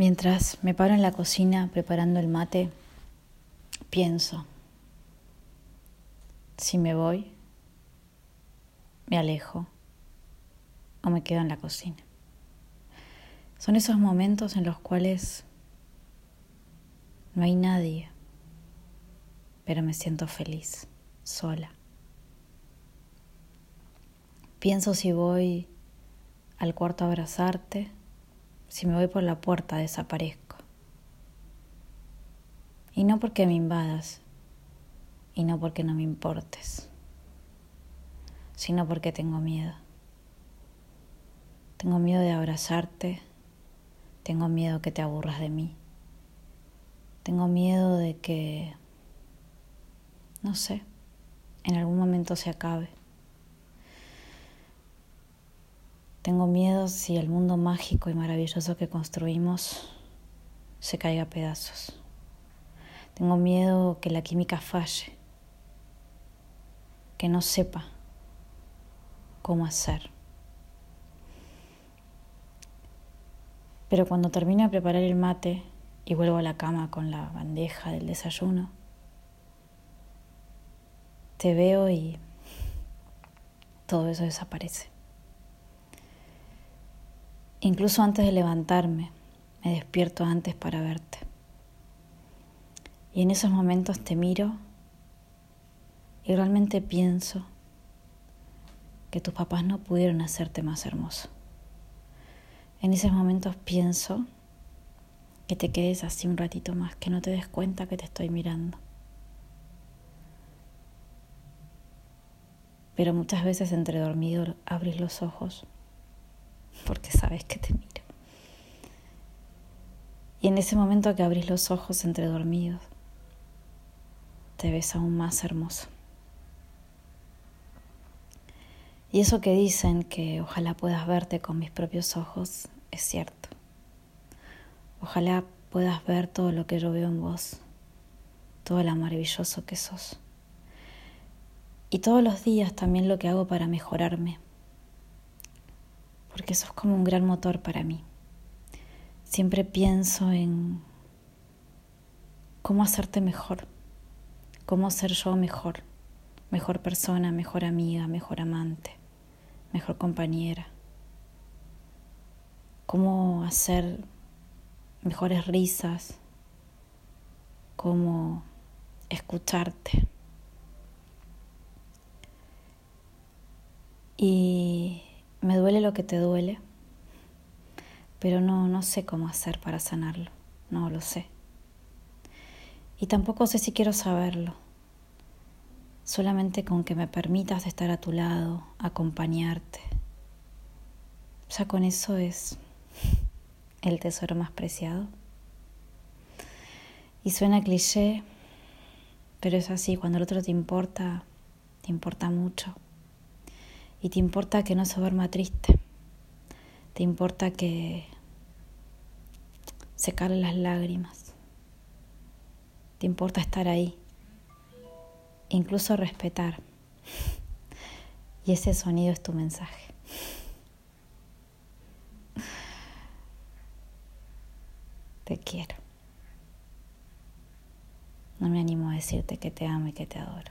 Mientras me paro en la cocina preparando el mate, pienso, si me voy, me alejo o me quedo en la cocina. Son esos momentos en los cuales no hay nadie, pero me siento feliz, sola. Pienso si voy al cuarto a abrazarte si me voy por la puerta desaparezco. Y no porque me invadas, y no porque no me importes, sino porque tengo miedo. Tengo miedo de abrazarte, tengo miedo que te aburras de mí, tengo miedo de que, no sé, en algún momento se acabe. Tengo miedo si el mundo mágico y maravilloso que construimos se caiga a pedazos. Tengo miedo que la química falle, que no sepa cómo hacer. Pero cuando termino de preparar el mate y vuelvo a la cama con la bandeja del desayuno, te veo y todo eso desaparece. Incluso antes de levantarme, me despierto antes para verte. Y en esos momentos te miro y realmente pienso que tus papás no pudieron hacerte más hermoso. En esos momentos pienso que te quedes así un ratito más, que no te des cuenta que te estoy mirando. Pero muchas veces entre dormido abrís los ojos porque sabes que te miro. Y en ese momento que abrís los ojos entre dormidos, te ves aún más hermoso. Y eso que dicen que ojalá puedas verte con mis propios ojos es cierto. Ojalá puedas ver todo lo que yo veo en vos, todo lo maravilloso que sos. Y todos los días también lo que hago para mejorarme porque sos como un gran motor para mí. Siempre pienso en cómo hacerte mejor, cómo ser yo mejor, mejor persona, mejor amiga, mejor amante, mejor compañera, cómo hacer mejores risas, cómo escucharte. Y me duele lo que te duele, pero no, no sé cómo hacer para sanarlo, no lo sé. Y tampoco sé si quiero saberlo, solamente con que me permitas estar a tu lado, acompañarte. Ya con eso es el tesoro más preciado. Y suena cliché, pero es así, cuando el otro te importa, te importa mucho y te importa que no se duerma triste, te importa que se calen las lágrimas, te importa estar ahí, incluso respetar. Y ese sonido es tu mensaje. Te quiero. No me animo a decirte que te amo y que te adoro.